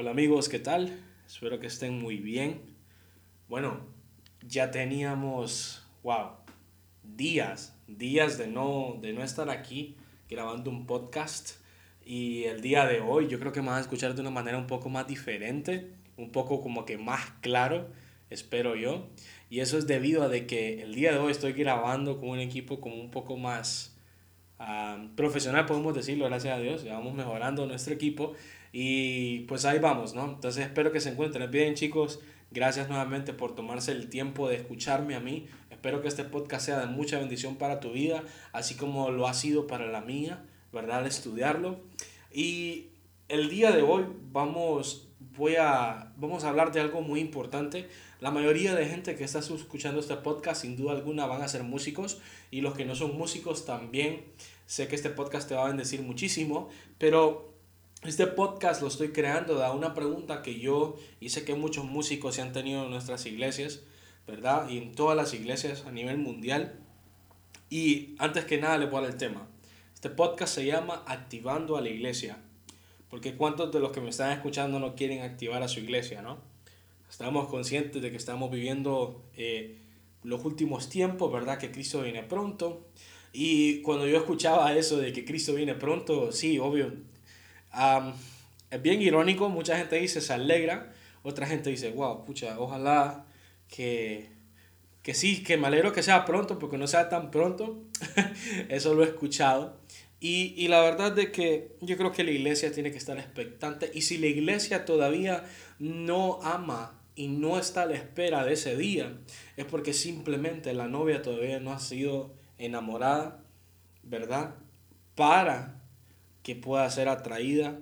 Hola amigos, ¿qué tal? Espero que estén muy bien. Bueno, ya teníamos, wow, días, días de no, de no estar aquí grabando un podcast. Y el día de hoy yo creo que me van a escuchar de una manera un poco más diferente, un poco como que más claro, espero yo. Y eso es debido a que el día de hoy estoy grabando con un equipo como un poco más ah, profesional, podemos decirlo, gracias a Dios. Ya vamos mejorando nuestro equipo y pues ahí vamos, ¿no? Entonces espero que se encuentren bien, chicos. Gracias nuevamente por tomarse el tiempo de escucharme a mí. Espero que este podcast sea de mucha bendición para tu vida, así como lo ha sido para la mía, ¿verdad? Al estudiarlo. Y el día de hoy vamos, voy a, vamos a hablar de algo muy importante. La mayoría de gente que está escuchando este podcast, sin duda alguna, van a ser músicos. Y los que no son músicos también. Sé que este podcast te va a bendecir muchísimo. Pero este podcast lo estoy creando da una pregunta que yo sé que muchos músicos se han tenido en nuestras iglesias, ¿verdad? Y en todas las iglesias a nivel mundial. Y antes que nada le voy a el tema. Este podcast se llama Activando a la Iglesia. Porque cuántos de los que me están escuchando no quieren activar a su iglesia, ¿no? Estamos conscientes de que estamos viviendo eh, los últimos tiempos, ¿verdad? Que Cristo viene pronto. Y cuando yo escuchaba eso de que Cristo viene pronto, sí, obvio, es bien irónico, mucha gente dice se alegra, otra gente dice, wow, pucha, ojalá que, que sí, que me alegro que sea pronto, porque no sea tan pronto. Eso lo he escuchado. Y, y, la verdad de que yo creo que la iglesia tiene que estar expectante. Y si la iglesia todavía no ama y no está a la espera de ese día, es porque simplemente la novia todavía no ha sido enamorada, ¿verdad? Para que pueda ser atraída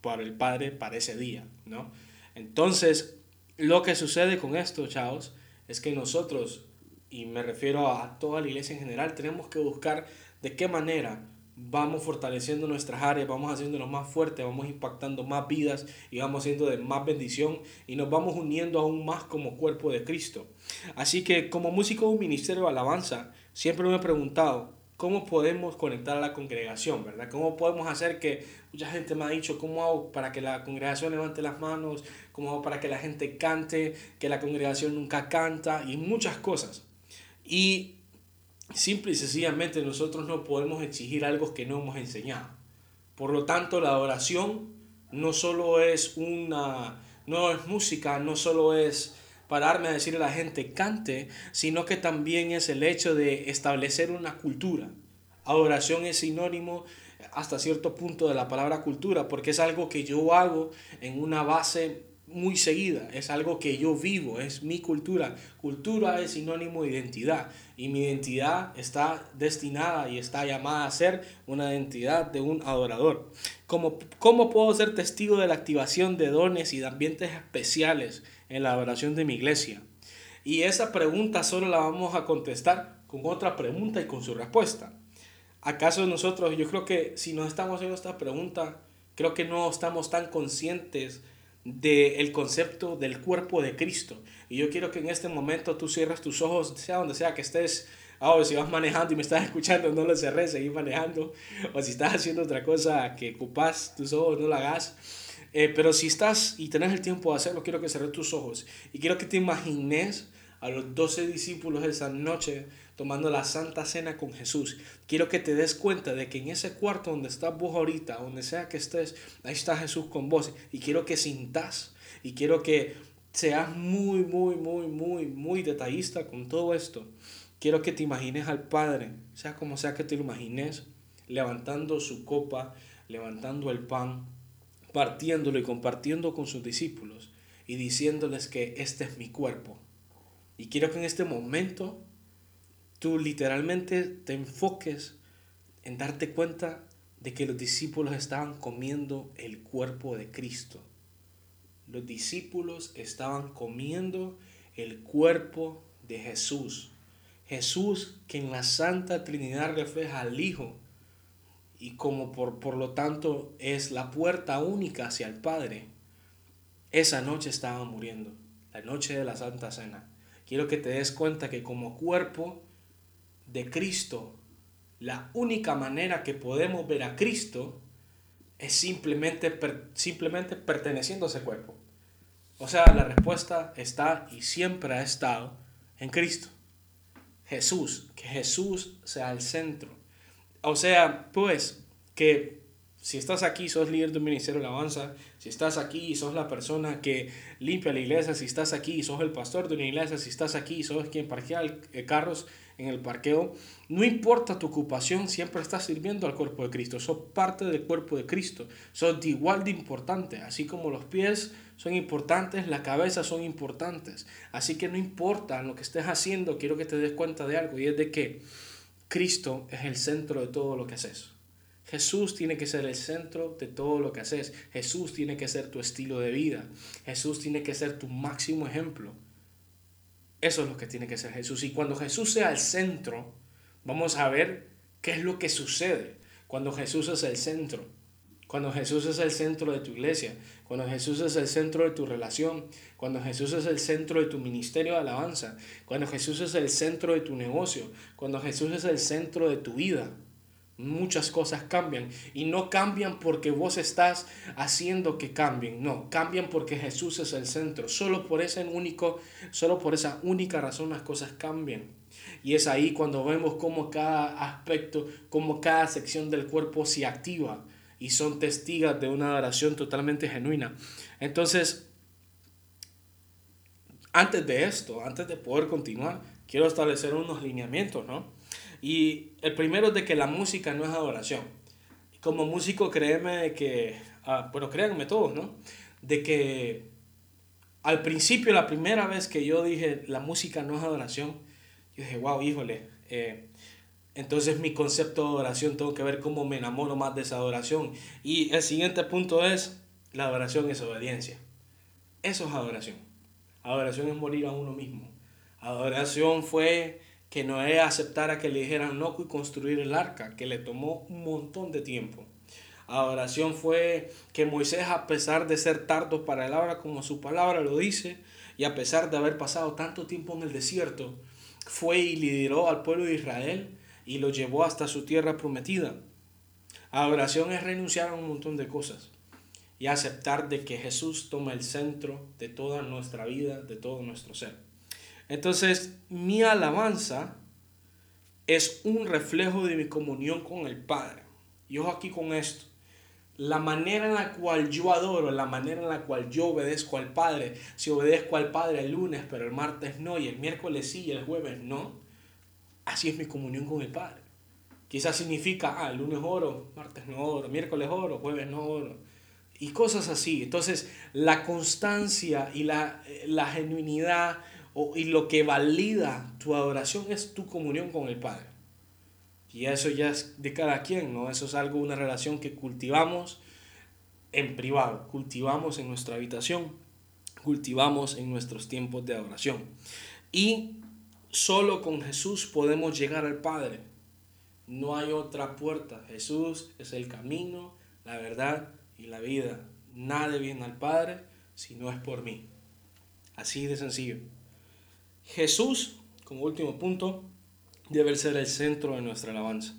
por el Padre para ese día, ¿no? Entonces, lo que sucede con esto, chavos, es que nosotros, y me refiero a toda la iglesia en general, tenemos que buscar de qué manera vamos fortaleciendo nuestras áreas, vamos haciéndonos más fuertes, vamos impactando más vidas y vamos haciendo de más bendición y nos vamos uniendo aún más como cuerpo de Cristo. Así que como músico de un ministerio de alabanza, siempre me he preguntado, cómo podemos conectar a la congregación, ¿verdad? ¿Cómo podemos hacer que mucha gente me ha dicho, cómo hago para que la congregación levante las manos, cómo hago para que la gente cante, que la congregación nunca canta y muchas cosas. Y simple y sencillamente nosotros no podemos exigir algo que no hemos enseñado. Por lo tanto, la adoración no solo es una, no es música, no solo es pararme a decirle a la gente cante, sino que también es el hecho de establecer una cultura. Adoración es sinónimo hasta cierto punto de la palabra cultura, porque es algo que yo hago en una base muy seguida, es algo que yo vivo, es mi cultura. Cultura es sinónimo de identidad y mi identidad está destinada y está llamada a ser una identidad de un adorador. ¿Cómo, cómo puedo ser testigo de la activación de dones y de ambientes especiales en la adoración de mi iglesia? Y esa pregunta solo la vamos a contestar con otra pregunta y con su respuesta. ¿Acaso nosotros, yo creo que si nos estamos haciendo esta pregunta, creo que no estamos tan conscientes del concepto del cuerpo de Cristo. Y yo quiero que en este momento tú cierres tus ojos, sea donde sea que estés. Ahora, si vas manejando y me estás escuchando, no lo cerres, seguí manejando. O si estás haciendo otra cosa que ocupas tus ojos, no lo hagas. Eh, pero si estás y tenés el tiempo de hacerlo, quiero que cerres tus ojos. Y quiero que te imagines a los doce discípulos esa noche tomando la Santa Cena con Jesús. Quiero que te des cuenta de que en ese cuarto donde estás vos ahorita, donde sea que estés, ahí está Jesús con vos. Y quiero que sintas y quiero que seas muy, muy, muy, muy, muy detallista con todo esto. Quiero que te imagines al Padre, sea como sea que te imagines, levantando su copa, levantando el pan, partiéndolo y compartiendo con sus discípulos y diciéndoles que este es mi cuerpo. Y quiero que en este momento tú literalmente te enfoques en darte cuenta de que los discípulos estaban comiendo el cuerpo de Cristo. Los discípulos estaban comiendo el cuerpo de Jesús. Jesús que en la Santa Trinidad refleja al Hijo y como por, por lo tanto es la puerta única hacia el Padre. Esa noche estaba muriendo, la noche de la Santa Cena. Quiero que te des cuenta que como cuerpo de Cristo, la única manera que podemos ver a Cristo es simplemente, simplemente perteneciendo a ese cuerpo. O sea, la respuesta está y siempre ha estado en Cristo. Jesús, que Jesús sea el centro. O sea, pues que si estás aquí, sos líder de un ministerio de alabanza, si estás aquí sos la persona que limpia la iglesia, si estás aquí sos el pastor de una iglesia, si estás aquí sos quien parquea eh, carros en el parqueo, no importa tu ocupación, siempre estás sirviendo al cuerpo de Cristo, sos parte del cuerpo de Cristo, sos de igual de importante, así como los pies son importantes, la cabeza son importantes, así que no importa lo que estés haciendo, quiero que te des cuenta de algo y es de que Cristo es el centro de todo lo que haces. Jesús tiene que ser el centro de todo lo que haces. Jesús tiene que ser tu estilo de vida. Jesús tiene que ser tu máximo ejemplo. Eso es lo que tiene que ser Jesús. Y cuando Jesús sea el centro, vamos a ver qué es lo que sucede cuando Jesús es el centro. Cuando Jesús es el centro de tu iglesia, cuando Jesús es el centro de tu relación, cuando Jesús es el centro de tu ministerio de alabanza, cuando Jesús es el centro de tu negocio, cuando Jesús es el centro de tu vida muchas cosas cambian y no cambian porque vos estás haciendo que cambien, no, cambian porque Jesús es el centro. Solo por ese único, solo por esa única razón las cosas cambian. Y es ahí cuando vemos cómo cada aspecto, cómo cada sección del cuerpo se activa y son testigas de una adoración totalmente genuina. Entonces, antes de esto, antes de poder continuar, quiero establecer unos lineamientos, ¿no? Y el primero es de que la música no es adoración. Como músico, créeme que, ah, bueno, créanme todos, ¿no? De que al principio, la primera vez que yo dije la música no es adoración, yo dije, wow, híjole, eh, entonces mi concepto de adoración tengo que ver cómo me enamoro más de esa adoración. Y el siguiente punto es, la adoración es obediencia. Eso es adoración. Adoración es morir a uno mismo. Adoración fue que Noé aceptara que le dijeran no y construir el arca, que le tomó un montón de tiempo. Adoración fue que Moisés, a pesar de ser tardo para el habla, como su palabra lo dice, y a pesar de haber pasado tanto tiempo en el desierto, fue y lideró al pueblo de Israel y lo llevó hasta su tierra prometida. Adoración es renunciar a un montón de cosas y aceptar de que Jesús toma el centro de toda nuestra vida, de todo nuestro ser. Entonces, mi alabanza es un reflejo de mi comunión con el Padre. Y ojo aquí con esto. La manera en la cual yo adoro, la manera en la cual yo obedezco al Padre, si obedezco al Padre el lunes, pero el martes no, y el miércoles sí, y el jueves no, así es mi comunión con el Padre. Quizás significa, ah, el lunes oro, martes no oro, miércoles oro, jueves no oro, y cosas así. Entonces, la constancia y la, la genuinidad y lo que valida tu adoración es tu comunión con el Padre. Y eso ya es de cada quien, ¿no? Eso es algo, una relación que cultivamos en privado, cultivamos en nuestra habitación, cultivamos en nuestros tiempos de adoración. Y solo con Jesús podemos llegar al Padre. No hay otra puerta. Jesús es el camino, la verdad y la vida. Nadie viene al Padre si no es por mí. Así de sencillo. Jesús, como último punto, debe ser el centro de nuestra alabanza.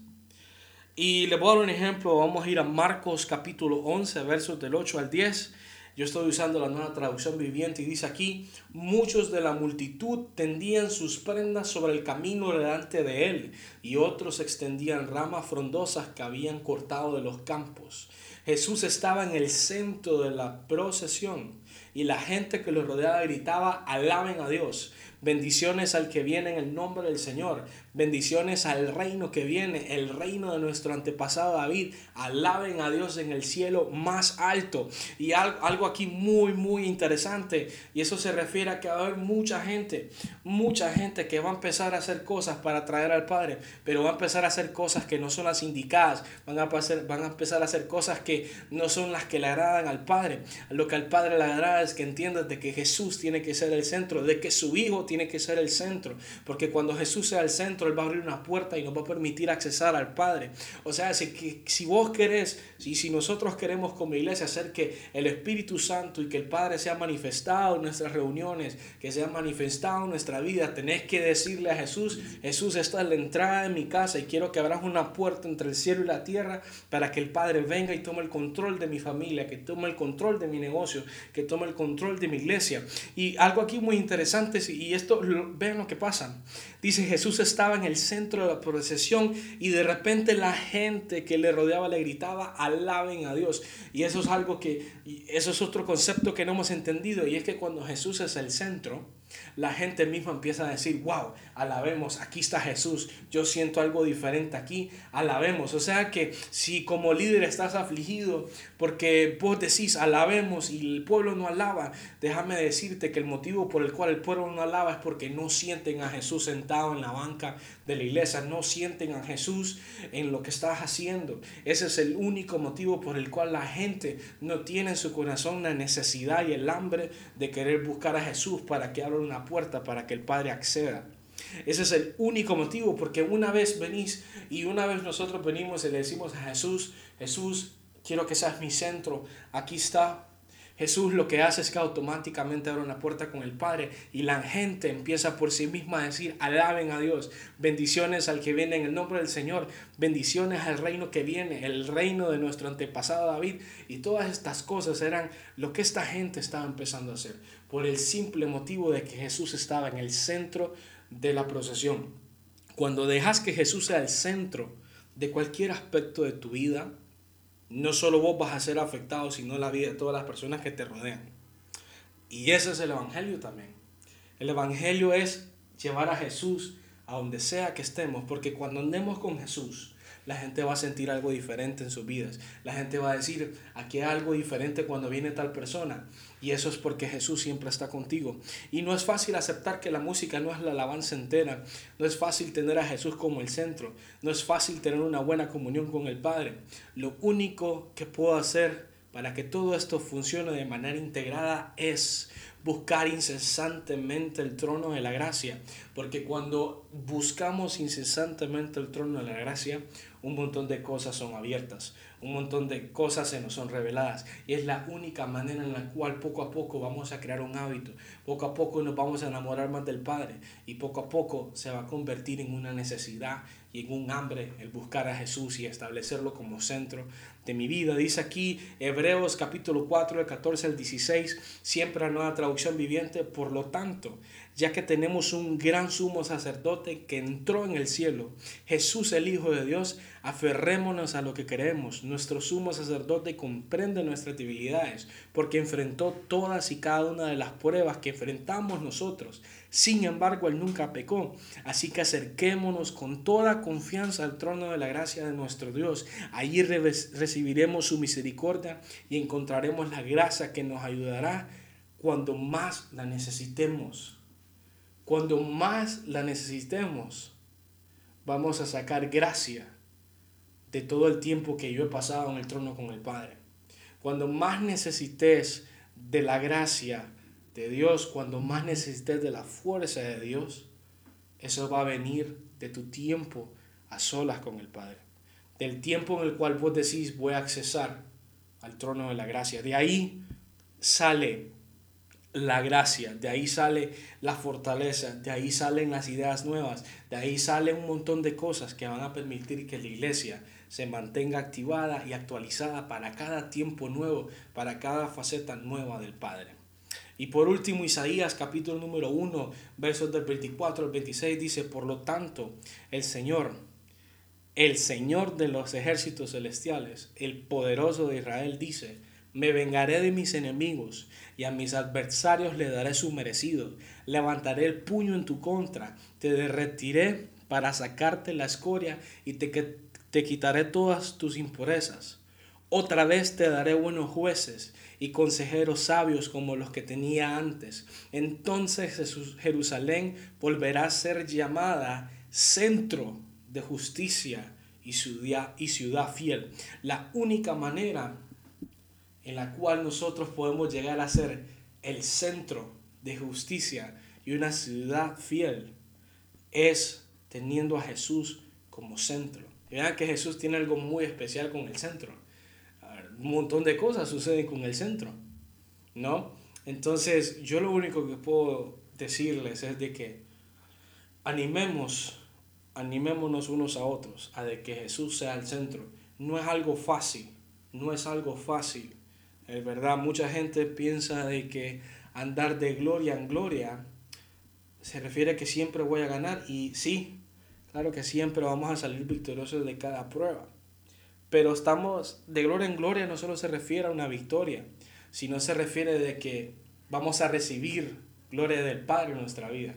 Y le voy dar un ejemplo, vamos a ir a Marcos capítulo 11, versos del 8 al 10. Yo estoy usando la nueva traducción viviente y dice aquí, muchos de la multitud tendían sus prendas sobre el camino delante de él y otros extendían ramas frondosas que habían cortado de los campos. Jesús estaba en el centro de la procesión y la gente que lo rodeaba gritaba, alaben a Dios. Bendiciones al que viene en el nombre del Señor. Bendiciones al reino que viene, el reino de nuestro antepasado David. Alaben a Dios en el cielo más alto. Y algo aquí muy, muy interesante. Y eso se refiere a que va a haber mucha gente, mucha gente que va a empezar a hacer cosas para traer al Padre. Pero va a empezar a hacer cosas que no son las indicadas. Van a, van a empezar a hacer cosas que no son las que le agradan al Padre. Lo que al Padre le agrada que entiendas de que Jesús tiene que ser el centro, de que su Hijo tiene que ser el centro, porque cuando Jesús sea el centro, Él va a abrir una puerta y nos va a permitir accesar al Padre. O sea, si, si vos querés, si, si nosotros queremos como iglesia hacer que el Espíritu Santo y que el Padre sea manifestado en nuestras reuniones, que sea manifestado en nuestra vida, tenés que decirle a Jesús, Jesús, esta es la entrada de mi casa y quiero que abras una puerta entre el cielo y la tierra para que el Padre venga y tome el control de mi familia, que tome el control de mi negocio, que tome el control de mi iglesia. Y algo aquí muy interesante, y esto, vean lo que pasa. Dice, Jesús estaba en el centro de la procesión y de repente la gente que le rodeaba le gritaba, alaben a Dios. Y eso es algo que, eso es otro concepto que no hemos entendido, y es que cuando Jesús es el centro, la gente misma empieza a decir, wow, alabemos, aquí está Jesús, yo siento algo diferente aquí, alabemos. O sea que si como líder estás afligido porque vos decís alabemos y el pueblo no alaba, déjame decirte que el motivo por el cual el pueblo no alaba es porque no sienten a Jesús sentado en la banca de la iglesia, no sienten a Jesús en lo que estás haciendo. Ese es el único motivo por el cual la gente no tiene en su corazón la necesidad y el hambre de querer buscar a Jesús para que una puerta para que el Padre acceda. Ese es el único motivo, porque una vez venís y una vez nosotros venimos y le decimos a Jesús, Jesús, quiero que seas mi centro, aquí está, Jesús lo que hace es que automáticamente abre una puerta con el Padre y la gente empieza por sí misma a decir, alaben a Dios, bendiciones al que viene en el nombre del Señor, bendiciones al reino que viene, el reino de nuestro antepasado David. Y todas estas cosas eran lo que esta gente estaba empezando a hacer, por el simple motivo de que Jesús estaba en el centro de la procesión. Cuando dejas que Jesús sea el centro de cualquier aspecto de tu vida, no solo vos vas a ser afectado, sino la vida de todas las personas que te rodean. Y ese es el Evangelio también. El Evangelio es llevar a Jesús a donde sea que estemos, porque cuando andemos con Jesús, la gente va a sentir algo diferente en sus vidas. La gente va a decir, aquí hay algo diferente cuando viene tal persona. Y eso es porque Jesús siempre está contigo. Y no es fácil aceptar que la música no es la alabanza entera. No es fácil tener a Jesús como el centro. No es fácil tener una buena comunión con el Padre. Lo único que puedo hacer para que todo esto funcione de manera integrada es buscar incesantemente el trono de la gracia, porque cuando buscamos incesantemente el trono de la gracia, un montón de cosas son abiertas, un montón de cosas se nos son reveladas y es la única manera en la cual poco a poco vamos a crear un hábito, poco a poco nos vamos a enamorar más del Padre y poco a poco se va a convertir en una necesidad y en un hambre el buscar a Jesús y establecerlo como centro de mi vida. Dice aquí Hebreos capítulo 4, del 14 al 16, siempre la nueva traducción viviente, por lo tanto, ya que tenemos un gran sumo sacerdote que entró en el cielo, Jesús el Hijo de Dios, aferrémonos a lo que creemos. Nuestro sumo sacerdote comprende nuestras debilidades, porque enfrentó todas y cada una de las pruebas que enfrentamos nosotros. Sin embargo, Él nunca pecó. Así que acerquémonos con toda confianza al trono de la gracia de nuestro Dios. Allí recibiremos su misericordia y encontraremos la gracia que nos ayudará cuando más la necesitemos. Cuando más la necesitemos, vamos a sacar gracia de todo el tiempo que yo he pasado en el trono con el Padre. Cuando más necesites de la gracia de Dios, cuando más necesites de la fuerza de Dios, eso va a venir de tu tiempo a solas con el Padre. Del tiempo en el cual vos decís voy a accesar al trono de la gracia. De ahí sale la gracia, de ahí sale la fortaleza, de ahí salen las ideas nuevas, de ahí sale un montón de cosas que van a permitir que la iglesia se mantenga activada y actualizada para cada tiempo nuevo, para cada faceta nueva del Padre. Y por último, Isaías capítulo número 1, versos del 24 al 26 dice, por lo tanto, el Señor, el Señor de los ejércitos celestiales, el poderoso de Israel dice, me vengaré de mis enemigos y a mis adversarios le daré su merecido. Levantaré el puño en tu contra, te derretiré para sacarte la escoria y te, te quitaré todas tus impurezas. Otra vez te daré buenos jueces y consejeros sabios como los que tenía antes. Entonces Jerusalén volverá a ser llamada centro de justicia y ciudad, y ciudad fiel. La única manera en la cual nosotros podemos llegar a ser el centro de justicia y una ciudad fiel es teniendo a Jesús como centro. Vean que Jesús tiene algo muy especial con el centro. Un montón de cosas suceden con el centro, ¿no? Entonces, yo lo único que puedo decirles es de que animemos, animémonos unos a otros a de que Jesús sea el centro. No es algo fácil, no es algo fácil. Es verdad, mucha gente piensa de que andar de gloria en gloria se refiere a que siempre voy a ganar y sí, claro que siempre vamos a salir victoriosos de cada prueba. Pero estamos de gloria en gloria no solo se refiere a una victoria, sino se refiere de que vamos a recibir gloria del Padre en nuestra vida.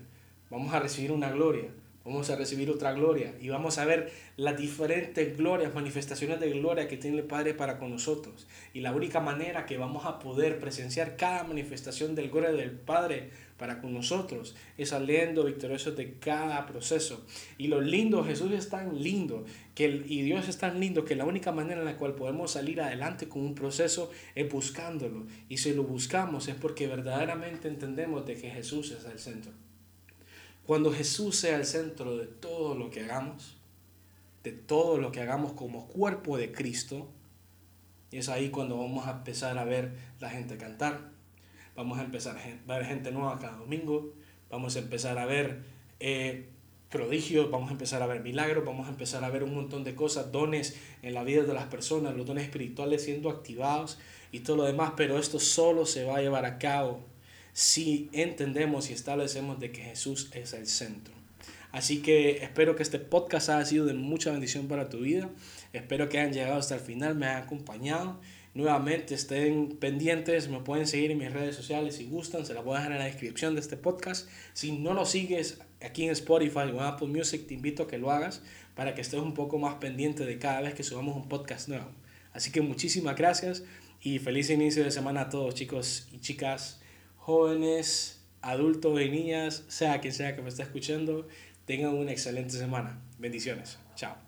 Vamos a recibir una gloria vamos a recibir otra gloria y vamos a ver las diferentes glorias, manifestaciones de gloria que tiene el Padre para con nosotros. Y la única manera que vamos a poder presenciar cada manifestación del gloria del Padre para con nosotros es saliendo victoriosos de cada proceso. Y lo lindo, Jesús es tan lindo que y Dios es tan lindo que la única manera en la cual podemos salir adelante con un proceso es buscándolo. Y si lo buscamos es porque verdaderamente entendemos de que Jesús es el centro. Cuando Jesús sea el centro de todo lo que hagamos, de todo lo que hagamos como cuerpo de Cristo, es ahí cuando vamos a empezar a ver la gente cantar, vamos a empezar a ver gente nueva cada domingo, vamos a empezar a ver eh, prodigios, vamos a empezar a ver milagros, vamos a empezar a ver un montón de cosas, dones en la vida de las personas, los dones espirituales siendo activados y todo lo demás, pero esto solo se va a llevar a cabo si entendemos y establecemos de que Jesús es el centro. Así que espero que este podcast haya sido de mucha bendición para tu vida. Espero que hayan llegado hasta el final, me hayan acompañado. Nuevamente estén pendientes, me pueden seguir en mis redes sociales si gustan, se las voy a dejar en la descripción de este podcast. Si no lo sigues aquí en Spotify o en Apple Music, te invito a que lo hagas para que estés un poco más pendiente de cada vez que subamos un podcast nuevo. Así que muchísimas gracias y feliz inicio de semana a todos chicos y chicas jóvenes, adultos y niñas, sea quien sea que me esté escuchando, tengan una excelente semana. Bendiciones. Chao.